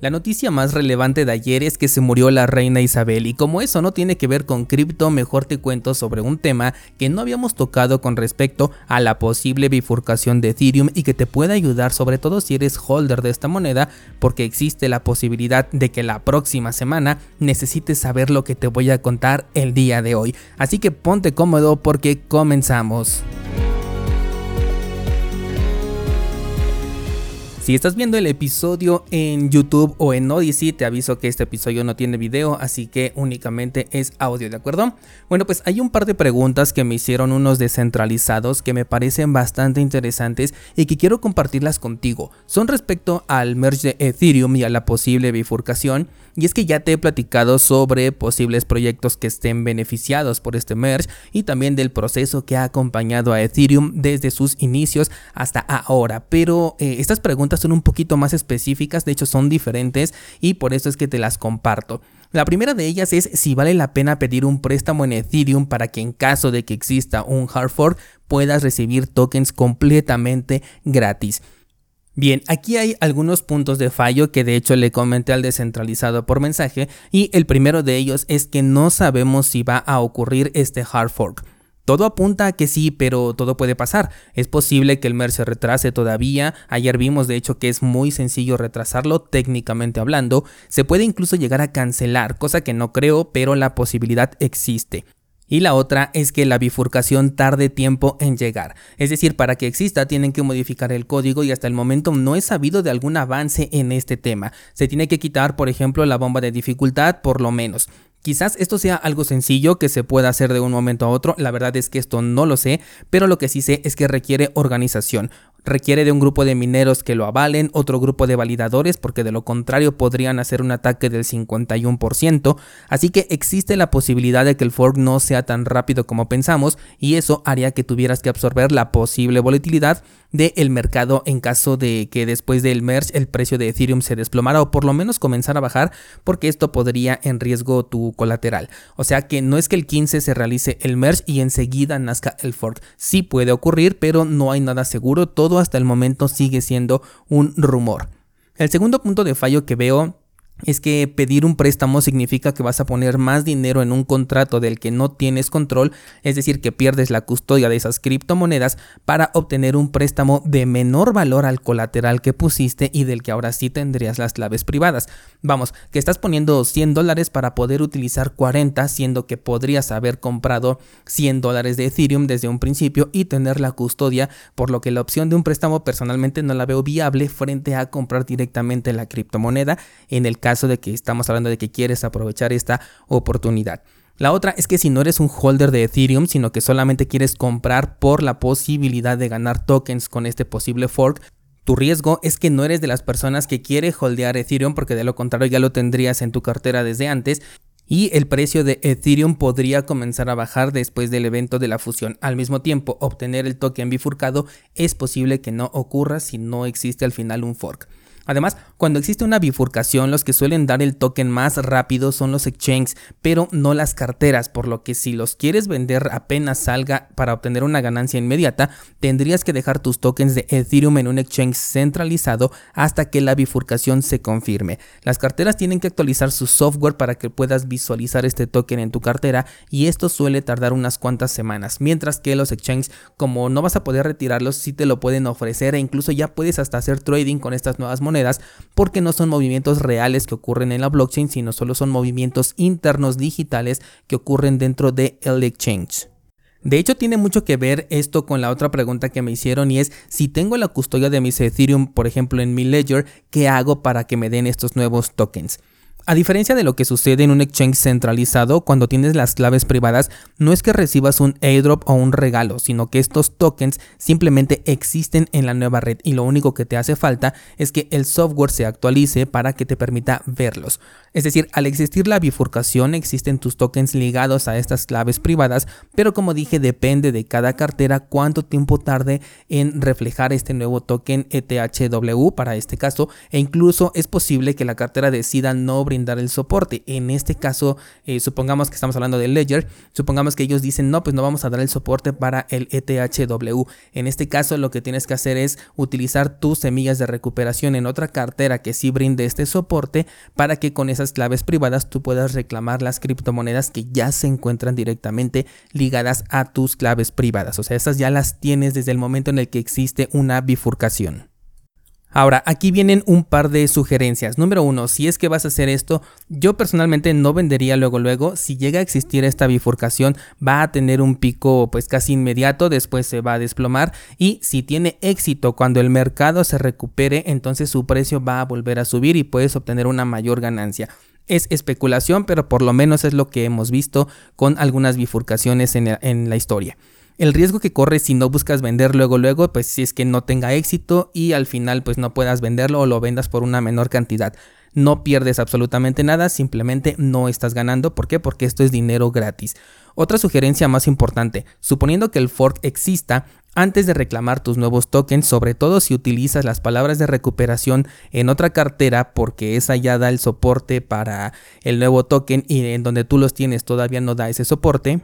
La noticia más relevante de ayer es que se murió la reina Isabel y como eso no tiene que ver con cripto, mejor te cuento sobre un tema que no habíamos tocado con respecto a la posible bifurcación de Ethereum y que te puede ayudar sobre todo si eres holder de esta moneda porque existe la posibilidad de que la próxima semana necesites saber lo que te voy a contar el día de hoy. Así que ponte cómodo porque comenzamos. Si estás viendo el episodio en YouTube o en Odyssey, te aviso que este episodio no tiene video, así que únicamente es audio, ¿de acuerdo? Bueno, pues hay un par de preguntas que me hicieron unos descentralizados que me parecen bastante interesantes y que quiero compartirlas contigo. Son respecto al merge de Ethereum y a la posible bifurcación y es que ya te he platicado sobre posibles proyectos que estén beneficiados por este merge y también del proceso que ha acompañado a Ethereum desde sus inicios hasta ahora. Pero eh, estas preguntas son un poquito más específicas, de hecho son diferentes y por eso es que te las comparto. La primera de ellas es si vale la pena pedir un préstamo en Ethereum para que en caso de que exista un hard fork puedas recibir tokens completamente gratis. Bien, aquí hay algunos puntos de fallo que de hecho le comenté al descentralizado por mensaje y el primero de ellos es que no sabemos si va a ocurrir este hard fork. Todo apunta a que sí, pero todo puede pasar. Es posible que el MER se retrase todavía. Ayer vimos de hecho que es muy sencillo retrasarlo técnicamente hablando. Se puede incluso llegar a cancelar, cosa que no creo, pero la posibilidad existe y la otra es que la bifurcación tarde tiempo en llegar. Es decir, para que exista tienen que modificar el código y hasta el momento no he sabido de algún avance en este tema. Se tiene que quitar, por ejemplo, la bomba de dificultad por lo menos. Quizás esto sea algo sencillo que se pueda hacer de un momento a otro, la verdad es que esto no lo sé, pero lo que sí sé es que requiere organización requiere de un grupo de mineros que lo avalen, otro grupo de validadores, porque de lo contrario podrían hacer un ataque del 51%, así que existe la posibilidad de que el fork no sea tan rápido como pensamos y eso haría que tuvieras que absorber la posible volatilidad del mercado en caso de que después del merge el precio de Ethereum se desplomara o por lo menos comenzara a bajar porque esto podría en riesgo tu colateral. O sea que no es que el 15 se realice el merge y enseguida nazca el fork. Sí puede ocurrir, pero no hay nada seguro, todo hasta el momento sigue siendo un rumor. El segundo punto de fallo que veo es que pedir un préstamo significa que vas a poner más dinero en un contrato del que no tienes control, es decir, que pierdes la custodia de esas criptomonedas para obtener un préstamo de menor valor al colateral que pusiste y del que ahora sí tendrías las claves privadas. Vamos, que estás poniendo 100 dólares para poder utilizar 40, siendo que podrías haber comprado 100 dólares de Ethereum desde un principio y tener la custodia, por lo que la opción de un préstamo personalmente no la veo viable frente a comprar directamente la criptomoneda en el caso caso de que estamos hablando de que quieres aprovechar esta oportunidad. La otra es que si no eres un holder de Ethereum, sino que solamente quieres comprar por la posibilidad de ganar tokens con este posible fork, tu riesgo es que no eres de las personas que quiere holdear Ethereum porque de lo contrario ya lo tendrías en tu cartera desde antes y el precio de Ethereum podría comenzar a bajar después del evento de la fusión. Al mismo tiempo, obtener el token bifurcado es posible que no ocurra si no existe al final un fork. Además, cuando existe una bifurcación, los que suelen dar el token más rápido son los exchanges, pero no las carteras, por lo que si los quieres vender apenas salga para obtener una ganancia inmediata, tendrías que dejar tus tokens de Ethereum en un exchange centralizado hasta que la bifurcación se confirme. Las carteras tienen que actualizar su software para que puedas visualizar este token en tu cartera y esto suele tardar unas cuantas semanas, mientras que los exchanges, como no vas a poder retirarlos, sí te lo pueden ofrecer e incluso ya puedes hasta hacer trading con estas nuevas monedas porque no son movimientos reales que ocurren en la blockchain, sino solo son movimientos internos digitales que ocurren dentro de el exchange. De hecho, tiene mucho que ver esto con la otra pregunta que me hicieron y es si tengo la custodia de mis Ethereum, por ejemplo, en mi ledger, ¿qué hago para que me den estos nuevos tokens? A diferencia de lo que sucede en un exchange centralizado, cuando tienes las claves privadas, no es que recibas un airdrop o un regalo, sino que estos tokens simplemente existen en la nueva red y lo único que te hace falta es que el software se actualice para que te permita verlos. Es decir, al existir la bifurcación existen tus tokens ligados a estas claves privadas, pero como dije depende de cada cartera cuánto tiempo tarde en reflejar este nuevo token ETHW para este caso e incluso es posible que la cartera decida no brindar brindar el soporte. En este caso, eh, supongamos que estamos hablando de Ledger, supongamos que ellos dicen, no, pues no vamos a dar el soporte para el ETHW. En este caso, lo que tienes que hacer es utilizar tus semillas de recuperación en otra cartera que sí brinde este soporte para que con esas claves privadas tú puedas reclamar las criptomonedas que ya se encuentran directamente ligadas a tus claves privadas. O sea, esas ya las tienes desde el momento en el que existe una bifurcación. Ahora, aquí vienen un par de sugerencias. Número uno, si es que vas a hacer esto, yo personalmente no vendería luego luego. Si llega a existir esta bifurcación, va a tener un pico pues casi inmediato, después se va a desplomar y si tiene éxito cuando el mercado se recupere, entonces su precio va a volver a subir y puedes obtener una mayor ganancia. Es especulación, pero por lo menos es lo que hemos visto con algunas bifurcaciones en, en la historia. El riesgo que corres si no buscas vender luego luego, pues si es que no tenga éxito y al final pues no puedas venderlo o lo vendas por una menor cantidad. No pierdes absolutamente nada, simplemente no estás ganando. ¿Por qué? Porque esto es dinero gratis. Otra sugerencia más importante, suponiendo que el fork exista, antes de reclamar tus nuevos tokens, sobre todo si utilizas las palabras de recuperación en otra cartera porque esa ya da el soporte para el nuevo token y en donde tú los tienes todavía no da ese soporte,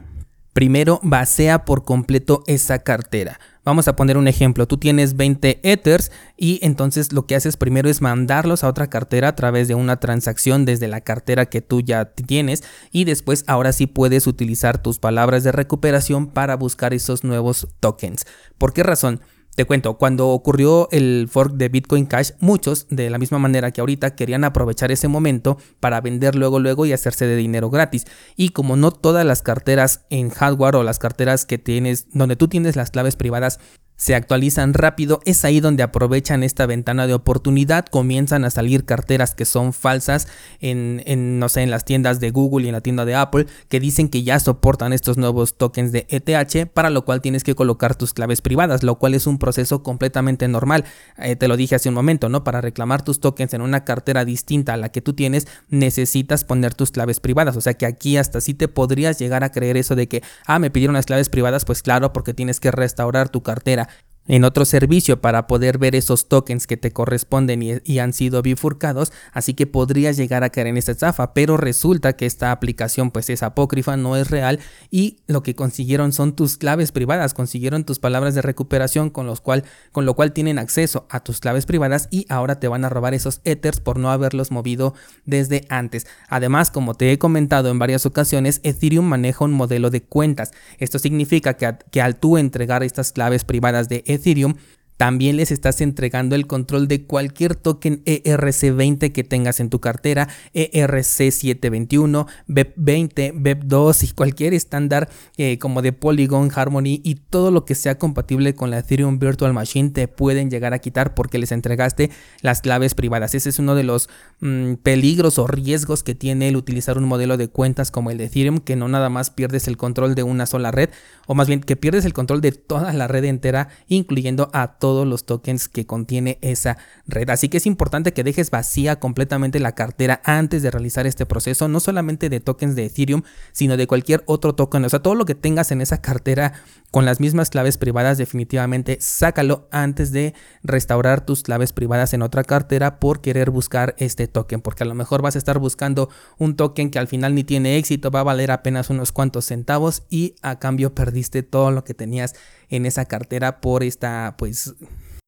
primero vacía por completo esa cartera. Vamos a poner un ejemplo, tú tienes 20 Ethers y entonces lo que haces primero es mandarlos a otra cartera a través de una transacción desde la cartera que tú ya tienes y después ahora sí puedes utilizar tus palabras de recuperación para buscar esos nuevos tokens. ¿Por qué razón? Te cuento, cuando ocurrió el fork de Bitcoin Cash, muchos, de la misma manera que ahorita, querían aprovechar ese momento para vender luego luego y hacerse de dinero gratis. Y como no todas las carteras en hardware o las carteras que tienes, donde tú tienes las claves privadas se actualizan rápido, es ahí donde aprovechan esta ventana de oportunidad, comienzan a salir carteras que son falsas en, no sé, en las tiendas de Google y en la tienda de Apple que dicen que ya soportan estos nuevos tokens de ETH, para lo cual tienes que colocar tus claves privadas, lo cual es un proceso completamente normal. Eh, te lo dije hace un momento, ¿no? Para reclamar tus tokens en una cartera distinta a la que tú tienes, necesitas poner tus claves privadas, o sea que aquí hasta sí te podrías llegar a creer eso de que, ah, me pidieron las claves privadas, pues claro, porque tienes que restaurar tu cartera en otro servicio para poder ver esos tokens que te corresponden y, han sido bifurcados, así que podrías llegar a caer en esta estafa, pero resulta que esta aplicación pues es apócrifa, no es real y lo que consiguieron son tus claves privadas, consiguieron tus palabras de recuperación con, los cual, con lo cual tienen acceso a tus claves privadas y ahora te van a robar esos ethers por no haberlos movido desde antes. Además, como te he comentado en varias ocasiones, Ethereum maneja un modelo de cuentas. Esto significa que, que al tú entregar estas claves privadas de Ethereum también les estás entregando el control de cualquier token ERC20 que tengas en tu cartera, ERC721, BEP20, BEP2 y cualquier estándar eh, como de Polygon, Harmony y todo lo que sea compatible con la Ethereum Virtual Machine te pueden llegar a quitar porque les entregaste las claves privadas. Ese es uno de los mm, peligros o riesgos que tiene el utilizar un modelo de cuentas como el de Ethereum, que no nada más pierdes el control de una sola red, o más bien que pierdes el control de toda la red entera, incluyendo a todos los tokens que contiene esa red. Así que es importante que dejes vacía completamente la cartera antes de realizar este proceso, no solamente de tokens de Ethereum, sino de cualquier otro token. O sea, todo lo que tengas en esa cartera con las mismas claves privadas, definitivamente sácalo antes de restaurar tus claves privadas en otra cartera por querer buscar este token, porque a lo mejor vas a estar buscando un token que al final ni tiene éxito, va a valer apenas unos cuantos centavos y a cambio perdiste todo lo que tenías en esa cartera por esta pues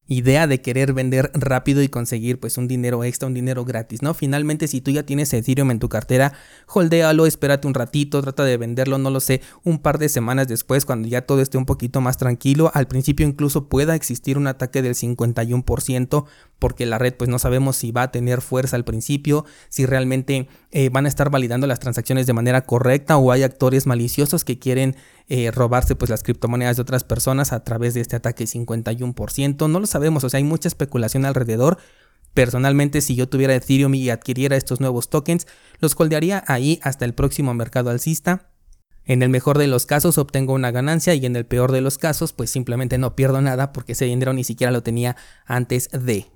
idea de querer vender rápido y conseguir pues un dinero extra, un dinero gratis, ¿no? Finalmente si tú ya tienes Ethereum en tu cartera, holdéalo, espérate un ratito, trata de venderlo, no lo sé, un par de semanas después cuando ya todo esté un poquito más tranquilo, al principio incluso pueda existir un ataque del 51% porque la red pues no sabemos si va a tener fuerza al principio, si realmente eh, van a estar validando las transacciones de manera correcta o hay actores maliciosos que quieren eh, robarse pues las criptomonedas de otras personas a través de este ataque 51%, no lo sabemos, o sea, hay mucha especulación alrededor. Personalmente, si yo tuviera Ethereum y adquiriera estos nuevos tokens, los holdearía ahí hasta el próximo mercado alcista. En el mejor de los casos obtengo una ganancia y en el peor de los casos pues simplemente no pierdo nada porque ese dinero ni siquiera lo tenía antes de.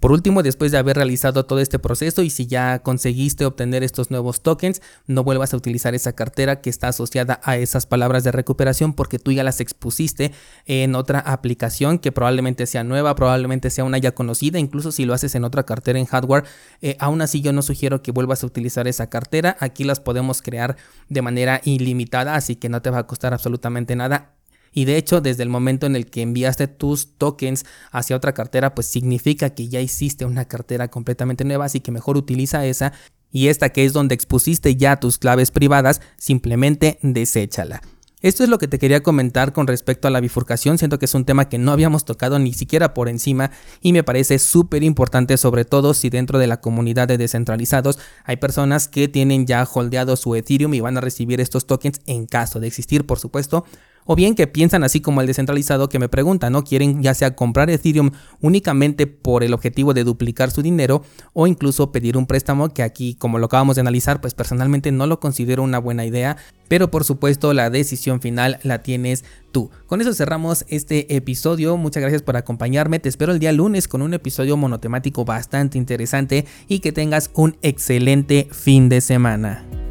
Por último, después de haber realizado todo este proceso y si ya conseguiste obtener estos nuevos tokens, no vuelvas a utilizar esa cartera que está asociada a esas palabras de recuperación porque tú ya las expusiste en otra aplicación que probablemente sea nueva, probablemente sea una ya conocida, incluso si lo haces en otra cartera en hardware, eh, aún así yo no sugiero que vuelvas a utilizar esa cartera. Aquí las podemos crear de manera ilimitada, así que no te va a costar absolutamente nada y de hecho, desde el momento en el que enviaste tus tokens hacia otra cartera, pues significa que ya hiciste una cartera completamente nueva, así que mejor utiliza esa. Y esta que es donde expusiste ya tus claves privadas, simplemente deséchala. Esto es lo que te quería comentar con respecto a la bifurcación. Siento que es un tema que no habíamos tocado ni siquiera por encima y me parece súper importante, sobre todo si dentro de la comunidad de descentralizados hay personas que tienen ya holdeado su Ethereum y van a recibir estos tokens en caso de existir, por supuesto o bien que piensan así como el descentralizado que me pregunta, ¿no? Quieren ya sea comprar Ethereum únicamente por el objetivo de duplicar su dinero o incluso pedir un préstamo que aquí, como lo acabamos de analizar, pues personalmente no lo considero una buena idea, pero por supuesto la decisión final la tienes tú. Con eso cerramos este episodio, muchas gracias por acompañarme, te espero el día lunes con un episodio monotemático bastante interesante y que tengas un excelente fin de semana.